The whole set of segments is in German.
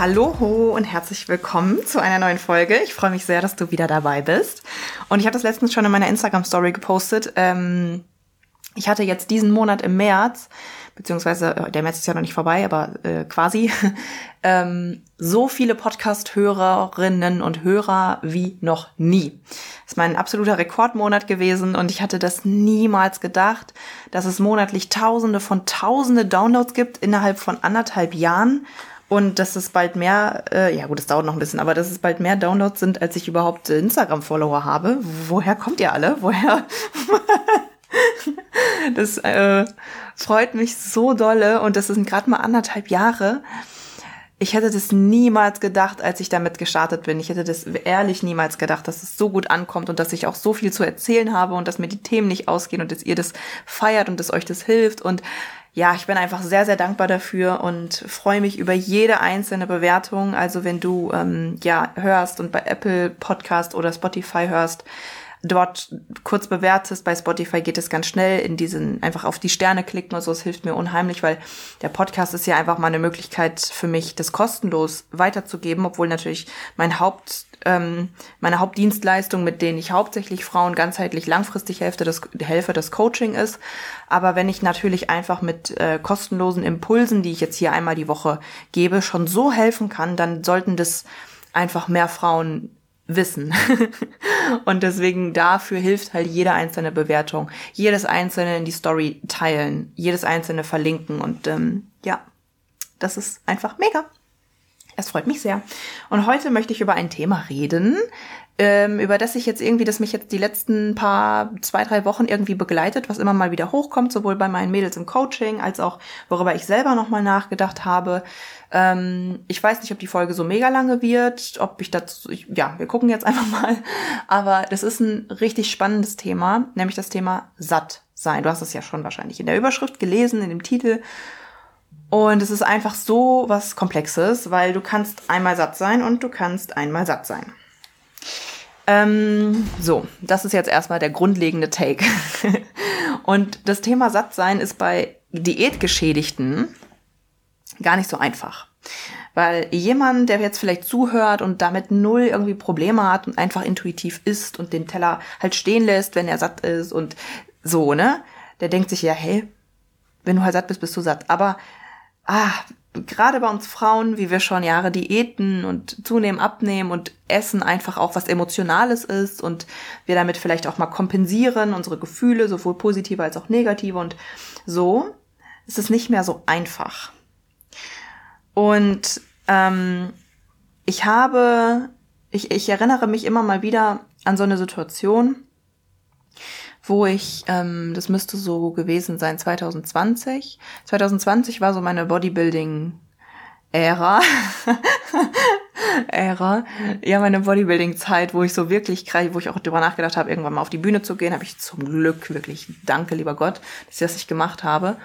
Hallo und herzlich willkommen zu einer neuen Folge. Ich freue mich sehr, dass du wieder dabei bist. Und ich habe das letztens schon in meiner Instagram-Story gepostet. Ähm, ich hatte jetzt diesen Monat im März, beziehungsweise äh, der März ist ja noch nicht vorbei, aber äh, quasi, ähm, so viele Podcast-Hörerinnen und Hörer wie noch nie. Das ist mein absoluter Rekordmonat gewesen und ich hatte das niemals gedacht, dass es monatlich Tausende von Tausende Downloads gibt innerhalb von anderthalb Jahren und dass es bald mehr, äh, ja gut, es dauert noch ein bisschen, aber dass es bald mehr Downloads sind, als ich überhaupt Instagram-Follower habe. Woher kommt ihr alle? Woher? das äh, freut mich so dolle und das sind gerade mal anderthalb Jahre. Ich hätte das niemals gedacht, als ich damit gestartet bin. Ich hätte das ehrlich niemals gedacht, dass es so gut ankommt und dass ich auch so viel zu erzählen habe und dass mir die Themen nicht ausgehen und dass ihr das feiert und dass euch das hilft und ja, ich bin einfach sehr, sehr dankbar dafür und freue mich über jede einzelne Bewertung. Also wenn du ähm, ja hörst und bei Apple Podcast oder Spotify hörst, dort kurz bewertest. Bei Spotify geht es ganz schnell in diesen, einfach auf die Sterne klicken und so. Es hilft mir unheimlich, weil der Podcast ist ja einfach mal eine Möglichkeit für mich, das kostenlos weiterzugeben, obwohl natürlich mein Haupt ähm, meine Hauptdienstleistung, mit denen ich hauptsächlich Frauen ganzheitlich langfristig helfe, das, helfe, das Coaching ist. Aber wenn ich natürlich einfach mit äh, kostenlosen Impulsen, die ich jetzt hier einmal die Woche gebe, schon so helfen kann, dann sollten das einfach mehr Frauen wissen. und deswegen dafür hilft halt jede einzelne Bewertung, jedes einzelne in die Story teilen, jedes einzelne verlinken und ähm, ja, das ist einfach mega. Es freut mich sehr. Und heute möchte ich über ein Thema reden, ähm, über das ich jetzt irgendwie, das mich jetzt die letzten paar, zwei, drei Wochen irgendwie begleitet, was immer mal wieder hochkommt, sowohl bei meinen Mädels im Coaching als auch worüber ich selber nochmal nachgedacht habe. Ähm, ich weiß nicht, ob die Folge so mega lange wird, ob ich dazu, ich, ja, wir gucken jetzt einfach mal. Aber das ist ein richtig spannendes Thema, nämlich das Thema satt sein. Du hast es ja schon wahrscheinlich in der Überschrift gelesen, in dem Titel. Und es ist einfach so was Komplexes, weil du kannst einmal satt sein und du kannst einmal satt sein. Ähm, so, das ist jetzt erstmal der grundlegende Take. und das Thema satt sein ist bei Diätgeschädigten gar nicht so einfach. Weil jemand, der jetzt vielleicht zuhört und damit null irgendwie Probleme hat und einfach intuitiv isst und den Teller halt stehen lässt, wenn er satt ist und so, ne? Der denkt sich ja, hey, wenn du halt satt bist, bist du satt. Aber ah, gerade bei uns Frauen, wie wir schon Jahre Diäten und zunehmen, abnehmen und Essen einfach auch was Emotionales ist und wir damit vielleicht auch mal kompensieren, unsere Gefühle, sowohl positive als auch negative und so, ist es nicht mehr so einfach. Und ähm, ich habe, ich, ich erinnere mich immer mal wieder an so eine Situation, wo ich, ähm, das müsste so gewesen sein, 2020. 2020 war so meine Bodybuilding-Ära. Ära. Ja, meine Bodybuilding-Zeit, wo ich so wirklich, wo ich auch darüber nachgedacht habe, irgendwann mal auf die Bühne zu gehen, habe ich zum Glück wirklich, danke lieber Gott, dass ich das nicht gemacht habe.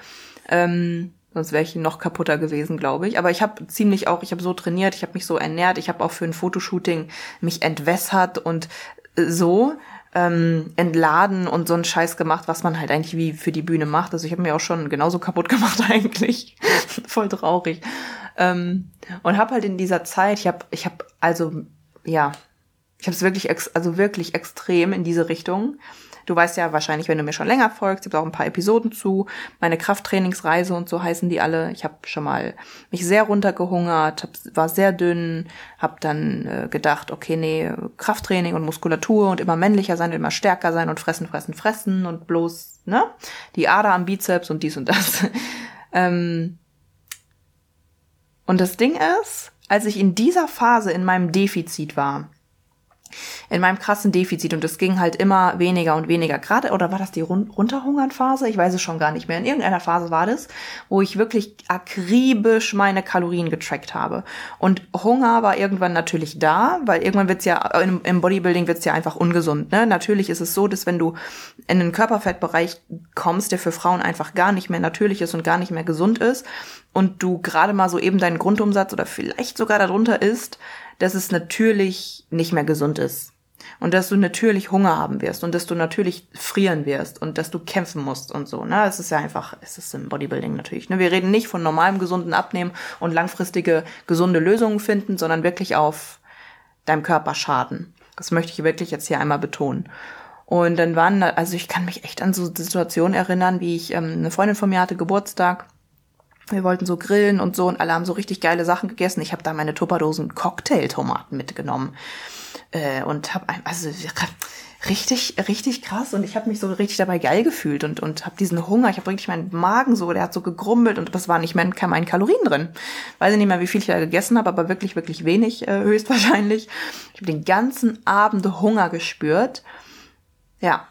Ähm, sonst wäre ich noch kaputter gewesen, glaube ich. Aber ich habe ziemlich auch, ich habe so trainiert, ich habe mich so ernährt, ich habe auch für ein Fotoshooting mich entwässert und so ähm, entladen und so einen Scheiß gemacht, was man halt eigentlich wie für die Bühne macht. Also ich habe mir auch schon genauso kaputt gemacht eigentlich. Voll traurig. Ähm, und habe halt in dieser Zeit, ich habe, ich habe also ja, ich habe es wirklich, also wirklich extrem in diese Richtung Du weißt ja wahrscheinlich, wenn du mir schon länger folgst, gibt auch ein paar Episoden zu. Meine Krafttrainingsreise und so heißen die alle. Ich habe schon mal mich sehr runtergehungert, hab, war sehr dünn, habe dann äh, gedacht, okay, nee, Krafttraining und Muskulatur und immer männlicher sein, immer stärker sein und fressen, fressen, fressen und bloß, ne? Die Ader am Bizeps und dies und das. ähm, und das Ding ist, als ich in dieser Phase in meinem Defizit war, in meinem krassen Defizit und es ging halt immer weniger und weniger. Gerade, oder war das die Run Runterhungernphase? Ich weiß es schon gar nicht mehr. In irgendeiner Phase war das, wo ich wirklich akribisch meine Kalorien getrackt habe. Und Hunger war irgendwann natürlich da, weil irgendwann wird's ja, im, Bodybuilding wird's ja einfach ungesund. Ne? Natürlich ist es so, dass wenn du in den Körperfettbereich kommst, der für Frauen einfach gar nicht mehr natürlich ist und gar nicht mehr gesund ist, und du gerade mal so eben deinen Grundumsatz oder vielleicht sogar darunter isst, dass es natürlich nicht mehr gesund ist. Und dass du natürlich Hunger haben wirst und dass du natürlich frieren wirst und dass du kämpfen musst und so. Ne? Es ist ja einfach, es ist im Bodybuilding natürlich. Ne? Wir reden nicht von normalem gesunden Abnehmen und langfristige gesunde Lösungen finden, sondern wirklich auf deinem Körper schaden. Das möchte ich wirklich jetzt hier einmal betonen. Und dann waren, also ich kann mich echt an so Situationen erinnern, wie ich, ähm, eine Freundin von mir hatte Geburtstag wir wollten so grillen und so und alle haben so richtig geile Sachen gegessen. Ich habe da meine Tupperdosen Cocktailtomaten mitgenommen äh, und habe also richtig richtig krass und ich habe mich so richtig dabei geil gefühlt und und habe diesen Hunger. Ich habe richtig meinen Magen so, der hat so gegrummelt und das war nicht mehr kein Kalorien drin. Weiß ich nicht mehr, wie viel ich da gegessen habe, aber wirklich wirklich wenig äh, höchstwahrscheinlich. Ich habe den ganzen Abend Hunger gespürt. Ja.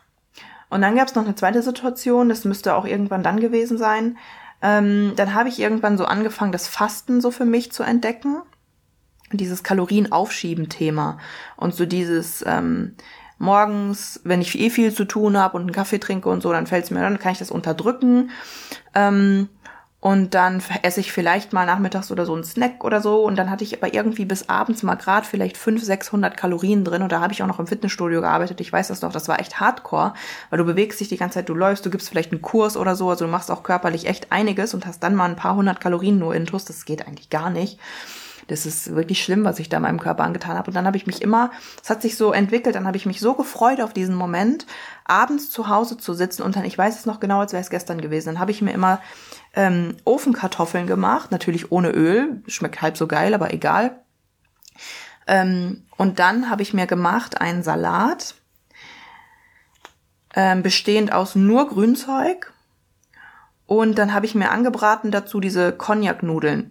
Und dann gab es noch eine zweite Situation, das müsste auch irgendwann dann gewesen sein ähm, dann habe ich irgendwann so angefangen, das Fasten so für mich zu entdecken. Dieses Kalorienaufschieben-Thema. Und so dieses ähm, morgens, wenn ich eh viel zu tun habe und einen Kaffee trinke und so, dann fällt es mir, dann kann ich das unterdrücken. Ähm, und dann esse ich vielleicht mal nachmittags oder so einen Snack oder so. Und dann hatte ich aber irgendwie bis abends mal grad vielleicht 500, 600 Kalorien drin. Und da habe ich auch noch im Fitnessstudio gearbeitet. Ich weiß das noch, das war echt hardcore, weil du bewegst dich die ganze Zeit, du läufst, du gibst vielleicht einen Kurs oder so. Also du machst auch körperlich echt einiges und hast dann mal ein paar hundert Kalorien nur intus. Das geht eigentlich gar nicht. Das ist wirklich schlimm, was ich da meinem Körper angetan habe. Und dann habe ich mich immer, es hat sich so entwickelt, dann habe ich mich so gefreut auf diesen Moment, abends zu Hause zu sitzen und dann, ich weiß es noch genau, als wäre es gestern gewesen, dann habe ich mir immer ähm, Ofenkartoffeln gemacht, natürlich ohne Öl, schmeckt halb so geil, aber egal. Ähm, und dann habe ich mir gemacht einen Salat, ähm, bestehend aus nur Grünzeug. Und dann habe ich mir angebraten dazu diese Cognac-Nudeln.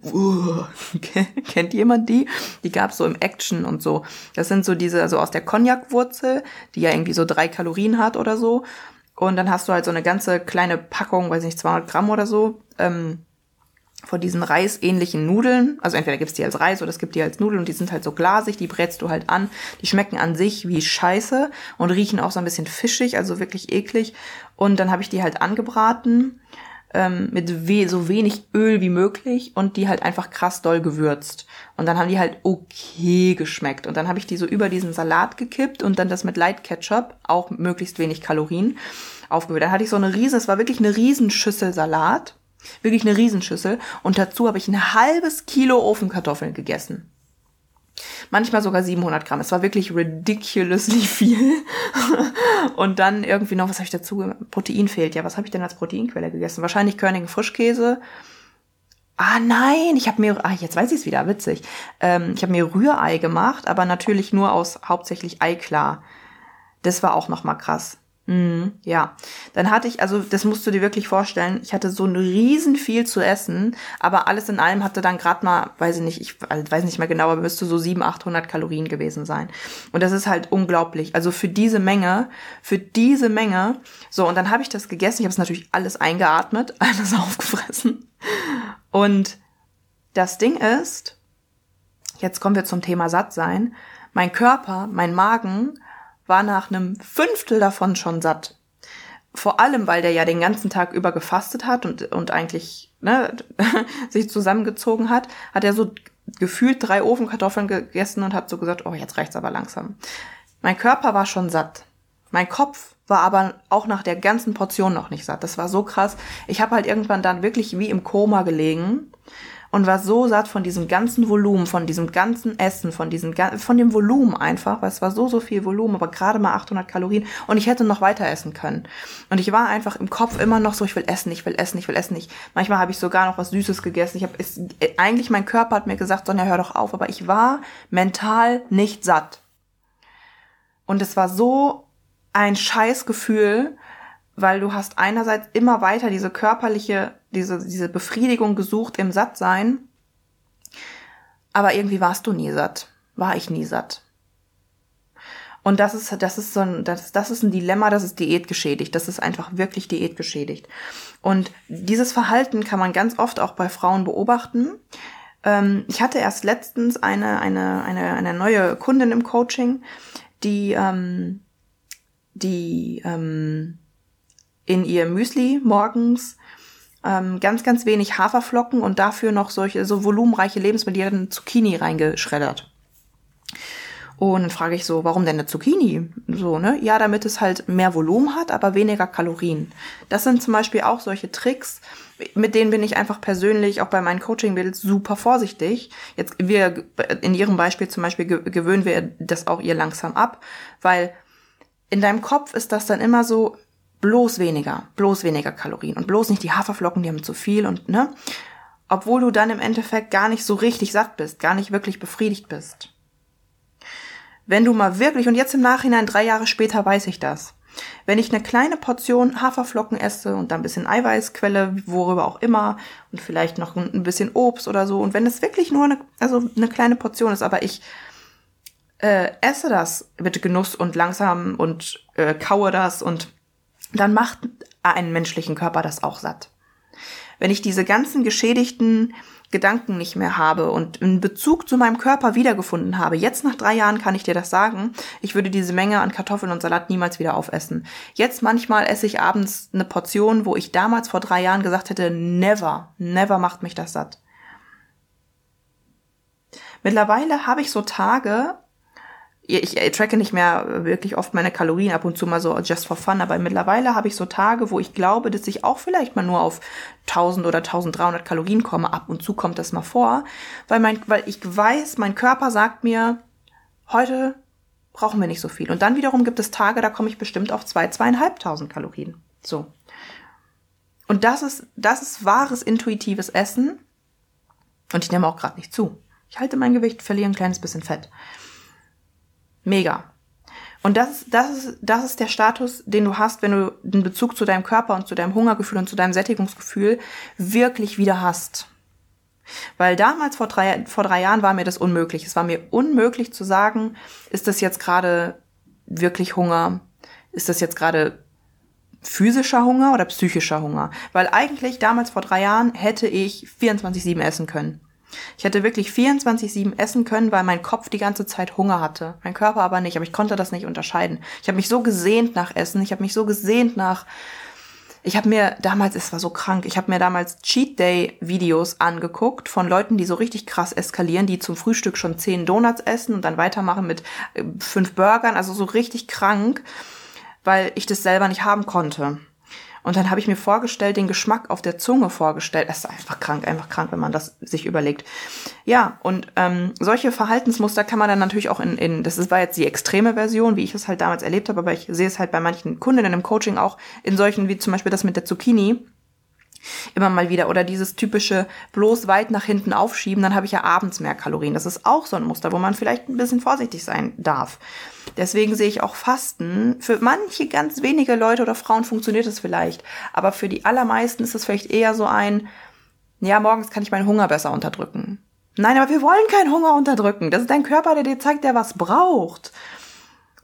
Kennt jemand die? Die gab's so im Action und so. Das sind so diese, also aus der Cognac-Wurzel, die ja irgendwie so drei Kalorien hat oder so. Und dann hast du halt so eine ganze kleine Packung, weiß nicht, 200 Gramm oder so, ähm, von diesen reisähnlichen Nudeln. Also entweder gibt's die als Reis oder es gibt die als Nudeln und die sind halt so glasig, die brätst du halt an. Die schmecken an sich wie Scheiße und riechen auch so ein bisschen fischig, also wirklich eklig. Und dann habe ich die halt angebraten ähm, mit we so wenig Öl wie möglich und die halt einfach krass doll gewürzt. Und dann haben die halt okay geschmeckt. Und dann habe ich die so über diesen Salat gekippt und dann das mit Light Ketchup, auch möglichst wenig Kalorien, aufgewürzt. Dann hatte ich so eine riesen, es war wirklich eine Riesenschüssel Salat. Wirklich eine Riesenschüssel. Und dazu habe ich ein halbes Kilo Ofenkartoffeln gegessen. Manchmal sogar 700 Gramm. Es war wirklich ridiculously viel. und dann irgendwie noch, was habe ich dazu? Protein fehlt. Ja, was habe ich denn als Proteinquelle gegessen? Wahrscheinlich Körnigen Frischkäse. Ah nein, ich habe mir, ah jetzt weiß ich es wieder, witzig. Ähm, ich habe mir Rührei gemacht, aber natürlich nur aus hauptsächlich Eiklar. Das war auch noch mal krass. Mm, ja, dann hatte ich, also das musst du dir wirklich vorstellen, ich hatte so ein riesen viel zu essen, aber alles in allem hatte dann gerade mal, weiß ich nicht, ich weiß nicht mehr genau, aber müsste so 700, 800 Kalorien gewesen sein. Und das ist halt unglaublich. Also für diese Menge, für diese Menge, so und dann habe ich das gegessen, ich habe es natürlich alles eingeatmet, alles aufgefressen. Und das Ding ist, jetzt kommen wir zum Thema Sattsein, mein Körper, mein Magen war nach einem Fünftel davon schon satt. Vor allem, weil der ja den ganzen Tag über gefastet hat und, und eigentlich ne, sich zusammengezogen hat, hat er so gefühlt drei Ofenkartoffeln gegessen und hat so gesagt, oh, jetzt reicht's aber langsam. Mein Körper war schon satt. Mein Kopf war aber auch nach der ganzen Portion noch nicht satt. Das war so krass. Ich habe halt irgendwann dann wirklich wie im Koma gelegen und war so satt von diesem ganzen Volumen, von diesem ganzen Essen, von diesem von dem Volumen einfach, weil es war so so viel Volumen, aber gerade mal 800 Kalorien und ich hätte noch weiter essen können. Und ich war einfach im Kopf immer noch so, ich will essen, ich will essen, ich will essen. Ich, manchmal habe ich sogar noch was Süßes gegessen. Ich habe eigentlich mein Körper hat mir gesagt, Sonja, hör doch auf, aber ich war mental nicht satt. Und es war so ein Scheißgefühl, weil du hast einerseits immer weiter diese körperliche, diese, diese Befriedigung gesucht im Sattsein, aber irgendwie warst du nie satt. War ich nie satt. Und das ist, das ist so ein, das, das ist ein Dilemma, das ist diätgeschädigt. Das ist einfach wirklich diätgeschädigt. Und dieses Verhalten kann man ganz oft auch bei Frauen beobachten. Ähm, ich hatte erst letztens eine, eine, eine, eine neue Kundin im Coaching, die, ähm, die ähm, in ihr Müsli morgens ähm, ganz, ganz wenig Haferflocken und dafür noch solche so volumenreiche Lebensmittel, die hat Zucchini reingeschreddert. Und dann frage ich so, warum denn eine Zucchini? So, ne? Ja, damit es halt mehr Volumen hat, aber weniger Kalorien. Das sind zum Beispiel auch solche Tricks, mit denen bin ich einfach persönlich auch bei meinen Coaching-Mädels super vorsichtig. Jetzt, wir, in ihrem Beispiel zum Beispiel gewöhnen wir das auch ihr langsam ab, weil in deinem Kopf ist das dann immer so, bloß weniger, bloß weniger Kalorien und bloß nicht die Haferflocken, die haben zu viel und, ne? Obwohl du dann im Endeffekt gar nicht so richtig satt bist, gar nicht wirklich befriedigt bist. Wenn du mal wirklich, und jetzt im Nachhinein, drei Jahre später weiß ich das, wenn ich eine kleine Portion Haferflocken esse und dann ein bisschen Eiweißquelle, worüber auch immer, und vielleicht noch ein bisschen Obst oder so, und wenn es wirklich nur eine, also eine kleine Portion ist, aber ich äh, esse das mit Genuss und langsam und äh, kaue das und dann macht einen menschlichen Körper das auch satt. Wenn ich diese ganzen geschädigten Gedanken nicht mehr habe und einen Bezug zu meinem Körper wiedergefunden habe, jetzt nach drei Jahren kann ich dir das sagen, ich würde diese Menge an Kartoffeln und Salat niemals wieder aufessen. Jetzt manchmal esse ich abends eine Portion, wo ich damals vor drei Jahren gesagt hätte, never, never macht mich das satt. Mittlerweile habe ich so Tage, ich, ich tracke nicht mehr wirklich oft meine Kalorien, ab und zu mal so just for fun, aber mittlerweile habe ich so Tage, wo ich glaube, dass ich auch vielleicht mal nur auf 1000 oder 1300 Kalorien komme. Ab und zu kommt das mal vor, weil mein, weil ich weiß, mein Körper sagt mir, heute brauchen wir nicht so viel. Und dann wiederum gibt es Tage, da komme ich bestimmt auf zwei, zweieinhalbtausend Kalorien. So. Und das ist, das ist wahres intuitives Essen. Und ich nehme auch gerade nicht zu. Ich halte mein Gewicht, verliere ein kleines bisschen Fett. Mega. Und das, ist, das, ist, das ist der Status, den du hast, wenn du den Bezug zu deinem Körper und zu deinem Hungergefühl und zu deinem Sättigungsgefühl wirklich wieder hast. Weil damals vor drei, vor drei Jahren war mir das unmöglich. Es war mir unmöglich zu sagen, ist das jetzt gerade wirklich Hunger? Ist das jetzt gerade physischer Hunger oder psychischer Hunger? Weil eigentlich damals vor drei Jahren hätte ich 24-7 essen können. Ich hätte wirklich 24-7 essen können, weil mein Kopf die ganze Zeit Hunger hatte. Mein Körper aber nicht, aber ich konnte das nicht unterscheiden. Ich habe mich so gesehnt nach Essen, ich habe mich so gesehnt nach. Ich habe mir damals, es war so krank, ich habe mir damals Cheat Day Videos angeguckt von Leuten, die so richtig krass eskalieren, die zum Frühstück schon zehn Donuts essen und dann weitermachen mit äh, fünf Burgern, also so richtig krank, weil ich das selber nicht haben konnte. Und dann habe ich mir vorgestellt, den Geschmack auf der Zunge vorgestellt. Das ist einfach krank, einfach krank, wenn man das sich überlegt. Ja, und ähm, solche Verhaltensmuster kann man dann natürlich auch in, in, das war jetzt die extreme Version, wie ich es halt damals erlebt habe, aber ich sehe es halt bei manchen Kundinnen im Coaching auch in solchen, wie zum Beispiel das mit der Zucchini immer mal wieder. Oder dieses typische bloß weit nach hinten aufschieben, dann habe ich ja abends mehr Kalorien. Das ist auch so ein Muster, wo man vielleicht ein bisschen vorsichtig sein darf. Deswegen sehe ich auch Fasten. Für manche ganz wenige Leute oder Frauen funktioniert es vielleicht. Aber für die allermeisten ist es vielleicht eher so ein, ja, morgens kann ich meinen Hunger besser unterdrücken. Nein, aber wir wollen keinen Hunger unterdrücken. Das ist dein Körper, der dir zeigt, der was braucht.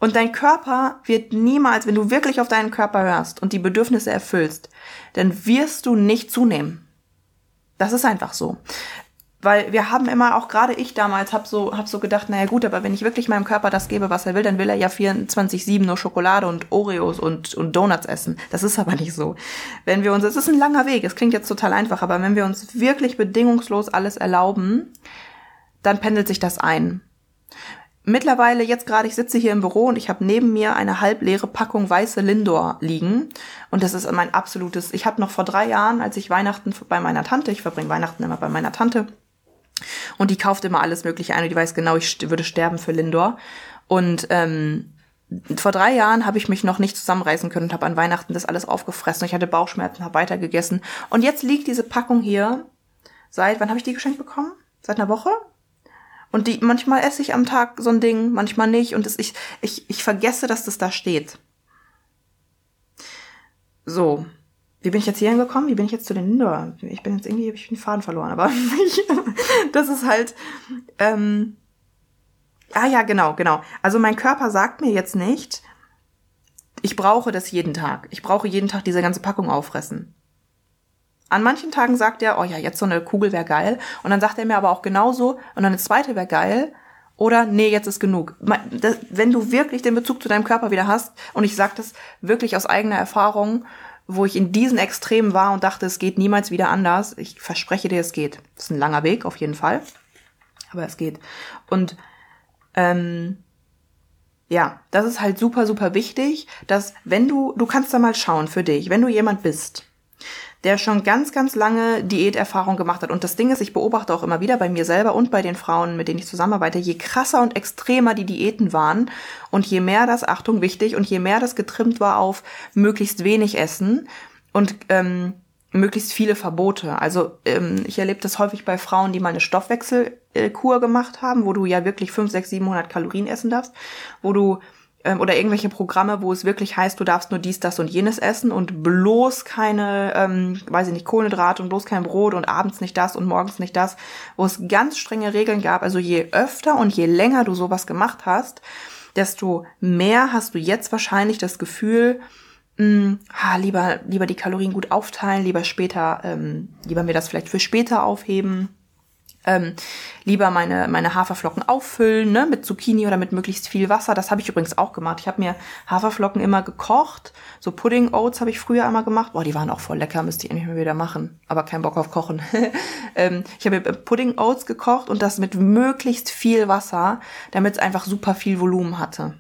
Und dein Körper wird niemals, wenn du wirklich auf deinen Körper hörst und die Bedürfnisse erfüllst, dann wirst du nicht zunehmen. Das ist einfach so. Weil wir haben immer, auch gerade ich damals, hab so, hab so gedacht, naja gut, aber wenn ich wirklich meinem Körper das gebe, was er will, dann will er ja 24-7 nur Schokolade und Oreos und, und Donuts essen. Das ist aber nicht so. Wenn wir uns, es ist ein langer Weg, es klingt jetzt total einfach, aber wenn wir uns wirklich bedingungslos alles erlauben, dann pendelt sich das ein mittlerweile jetzt gerade, ich sitze hier im Büro und ich habe neben mir eine halbleere Packung weiße Lindor liegen. Und das ist mein absolutes, ich habe noch vor drei Jahren, als ich Weihnachten bei meiner Tante, ich verbringe Weihnachten immer bei meiner Tante, und die kauft immer alles Mögliche ein und die weiß genau, ich würde sterben für Lindor. Und ähm, vor drei Jahren habe ich mich noch nicht zusammenreißen können und habe an Weihnachten das alles aufgefressen. Ich hatte Bauchschmerzen, habe weitergegessen. Und jetzt liegt diese Packung hier seit, wann habe ich die geschenkt bekommen? Seit einer Woche? Und die, manchmal esse ich am Tag so ein Ding, manchmal nicht. Und das, ich, ich, ich vergesse, dass das da steht. So. Wie bin ich jetzt hier hingekommen? Wie bin ich jetzt zu den Inder? Ich bin jetzt irgendwie, hab ich den Faden verloren, aber das ist halt, ähm, Ah ja, genau, genau. Also mein Körper sagt mir jetzt nicht, ich brauche das jeden Tag. Ich brauche jeden Tag diese ganze Packung auffressen. An manchen Tagen sagt er, oh ja, jetzt so eine Kugel wäre geil. Und dann sagt er mir aber auch genauso, und dann eine zweite wäre geil. Oder nee, jetzt ist genug. Wenn du wirklich den Bezug zu deinem Körper wieder hast, und ich sage das wirklich aus eigener Erfahrung, wo ich in diesen Extremen war und dachte, es geht niemals wieder anders. Ich verspreche dir, es geht. Das ist ein langer Weg, auf jeden Fall. Aber es geht. Und ähm, ja, das ist halt super, super wichtig, dass wenn du, du kannst da mal schauen für dich, wenn du jemand bist, der schon ganz, ganz lange Diäterfahrung gemacht hat. Und das Ding ist, ich beobachte auch immer wieder bei mir selber und bei den Frauen, mit denen ich zusammenarbeite, je krasser und extremer die Diäten waren und je mehr das, Achtung, wichtig, und je mehr das getrimmt war auf möglichst wenig Essen und ähm, möglichst viele Verbote. Also ähm, ich erlebe das häufig bei Frauen, die mal eine Stoffwechselkur gemacht haben, wo du ja wirklich 5, 6, 700 Kalorien essen darfst, wo du ähm, oder irgendwelche Programme, wo es wirklich heißt, du darfst nur dies, das und jenes essen und bloß keine, ähm, weiß ich nicht, Kohlenhydrate und bloß kein Brot und abends nicht das und morgens nicht das, wo es ganz strenge Regeln gab. Also je öfter und je länger du sowas gemacht hast, desto mehr hast du jetzt wahrscheinlich das Gefühl, mh, hm, ha, lieber, lieber die Kalorien gut aufteilen, lieber später, ähm, lieber mir das vielleicht für später aufheben. Ähm, lieber meine, meine Haferflocken auffüllen, ne, mit Zucchini oder mit möglichst viel Wasser. Das habe ich übrigens auch gemacht. Ich habe mir Haferflocken immer gekocht. So Pudding Oats habe ich früher einmal gemacht. Boah, die waren auch voll lecker, müsste ich endlich mal wieder machen. Aber kein Bock auf Kochen. ähm, ich habe Pudding Oats gekocht und das mit möglichst viel Wasser, damit es einfach super viel Volumen hatte.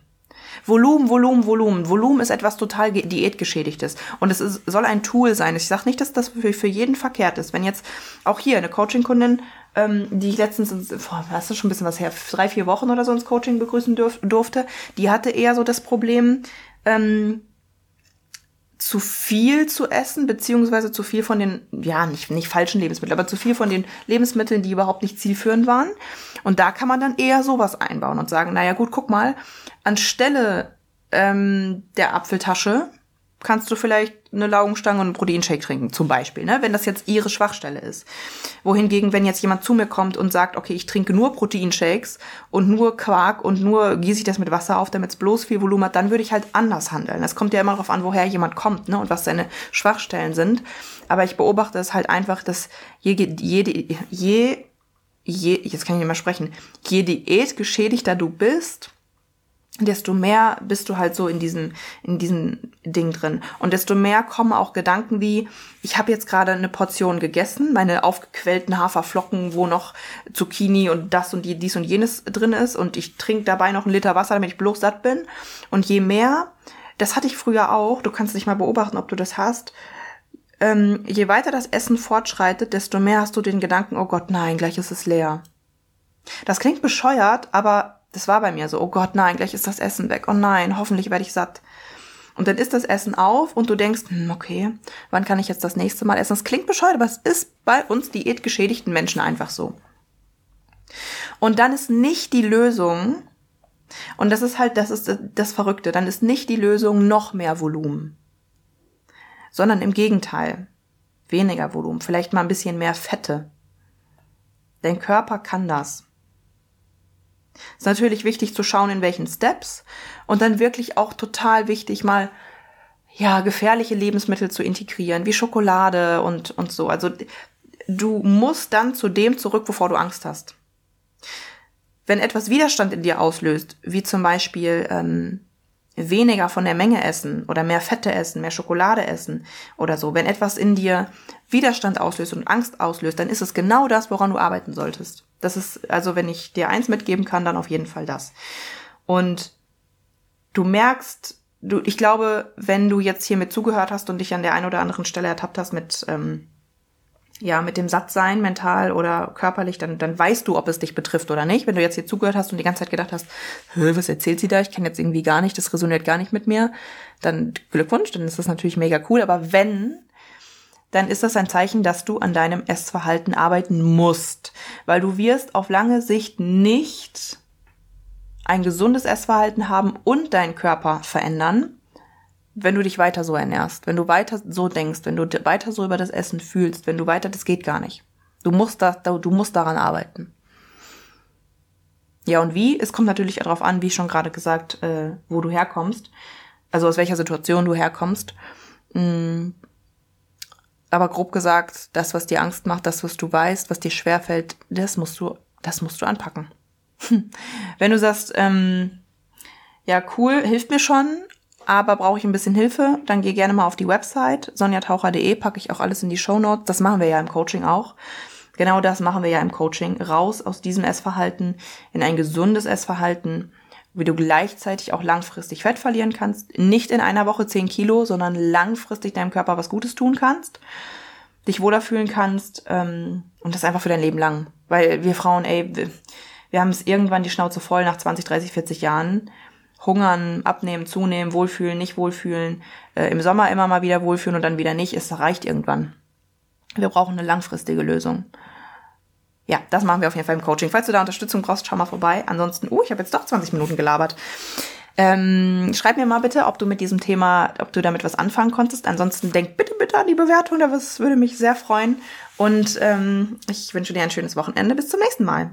Volumen, Volumen, Volumen. Volumen ist etwas total diätgeschädigtes. Und es ist, soll ein Tool sein. Ich sage nicht, dass das für, für jeden verkehrt ist. Wenn jetzt auch hier eine Coaching-Kundin, ähm, die ich letztens, boah, das ist schon ein bisschen was her, drei, vier Wochen oder so ins Coaching begrüßen durf, durfte, die hatte eher so das Problem, ähm, zu viel zu essen, beziehungsweise zu viel von den, ja, nicht, nicht falschen Lebensmitteln, aber zu viel von den Lebensmitteln, die überhaupt nicht zielführend waren. Und da kann man dann eher sowas einbauen und sagen, naja gut, guck mal, anstelle ähm, der Apfeltasche kannst du vielleicht eine Laugenstange und einen Proteinshake trinken, zum Beispiel, ne? wenn das jetzt ihre Schwachstelle ist. Wohingegen, wenn jetzt jemand zu mir kommt und sagt, okay, ich trinke nur Proteinshakes und nur Quark und nur gieße ich das mit Wasser auf, damit es bloß viel Volumen hat, dann würde ich halt anders handeln. Es kommt ja immer darauf an, woher jemand kommt ne? und was seine Schwachstellen sind. Aber ich beobachte es halt einfach, dass je, je, je, je jetzt kann ich nicht mehr sprechen, je diätgeschädigter du bist, desto mehr bist du halt so in diesem in diesem Ding drin und desto mehr kommen auch Gedanken wie ich habe jetzt gerade eine Portion gegessen, meine aufgequellten Haferflocken, wo noch Zucchini und das und die, dies und jenes drin ist und ich trinke dabei noch einen Liter Wasser, damit ich bloß satt bin und je mehr, das hatte ich früher auch, du kannst dich mal beobachten, ob du das hast, ähm, je weiter das Essen fortschreitet, desto mehr hast du den Gedanken, oh Gott, nein, gleich ist es leer. Das klingt bescheuert, aber das war bei mir so, oh Gott, nein, gleich ist das Essen weg. Oh nein, hoffentlich werde ich satt. Und dann ist das Essen auf und du denkst, hm, okay, wann kann ich jetzt das nächste Mal essen? Das klingt bescheuert, aber es ist bei uns diätgeschädigten Menschen einfach so. Und dann ist nicht die Lösung, und das ist halt, das ist das Verrückte, dann ist nicht die Lösung noch mehr Volumen, sondern im Gegenteil, weniger Volumen, vielleicht mal ein bisschen mehr Fette. Dein Körper kann das. Ist natürlich wichtig zu schauen, in welchen Steps und dann wirklich auch total wichtig, mal ja, gefährliche Lebensmittel zu integrieren, wie Schokolade und, und so. Also du musst dann zu dem zurück, wovor du Angst hast. Wenn etwas Widerstand in dir auslöst, wie zum Beispiel ähm, weniger von der Menge essen oder mehr Fette essen, mehr Schokolade essen oder so, wenn etwas in dir Widerstand auslöst und Angst auslöst, dann ist es genau das, woran du arbeiten solltest. Das ist, also wenn ich dir eins mitgeben kann, dann auf jeden Fall das. Und du merkst, du, ich glaube, wenn du jetzt hier mit zugehört hast und dich an der einen oder anderen Stelle ertappt hast mit, ähm, ja, mit dem Sattsein mental oder körperlich, dann, dann weißt du, ob es dich betrifft oder nicht. Wenn du jetzt hier zugehört hast und die ganze Zeit gedacht hast, was erzählt sie da? Ich kann jetzt irgendwie gar nicht, das resoniert gar nicht mit mir, dann Glückwunsch, dann ist das natürlich mega cool. Aber wenn dann ist das ein Zeichen, dass du an deinem Essverhalten arbeiten musst, weil du wirst auf lange Sicht nicht ein gesundes Essverhalten haben und deinen Körper verändern, wenn du dich weiter so ernährst, wenn du weiter so denkst, wenn du weiter so über das Essen fühlst, wenn du weiter, das geht gar nicht. Du musst da, du musst daran arbeiten. Ja, und wie? Es kommt natürlich darauf an, wie schon gerade gesagt, äh, wo du herkommst. Also aus welcher Situation du herkommst. Mm. Aber grob gesagt, das, was dir Angst macht, das, was du weißt, was dir schwerfällt, das musst du, das musst du anpacken. Wenn du sagst, ähm, ja, cool, hilft mir schon, aber brauche ich ein bisschen Hilfe, dann geh gerne mal auf die Website sonjataucher.de, packe ich auch alles in die Show Notes. Das machen wir ja im Coaching auch. Genau das machen wir ja im Coaching. Raus aus diesem Essverhalten in ein gesundes Essverhalten, wie du gleichzeitig auch langfristig Fett verlieren kannst. Nicht in einer Woche 10 Kilo, sondern langfristig deinem Körper was Gutes tun kannst, dich wohler fühlen kannst ähm, und das einfach für dein Leben lang. Weil wir Frauen, ey, wir, wir haben es irgendwann die Schnauze voll nach 20, 30, 40 Jahren Hungern, abnehmen, zunehmen, wohlfühlen, nicht wohlfühlen, äh, im Sommer immer mal wieder wohlfühlen und dann wieder nicht, es reicht irgendwann. Wir brauchen eine langfristige Lösung. Ja, das machen wir auf jeden Fall im Coaching. Falls du da Unterstützung brauchst, schau mal vorbei. Ansonsten, uh, ich habe jetzt doch 20 Minuten gelabert. Ähm, schreib mir mal bitte, ob du mit diesem Thema, ob du damit was anfangen konntest. Ansonsten denk bitte, bitte an die Bewertung, das würde mich sehr freuen. Und ähm, ich wünsche dir ein schönes Wochenende. Bis zum nächsten Mal.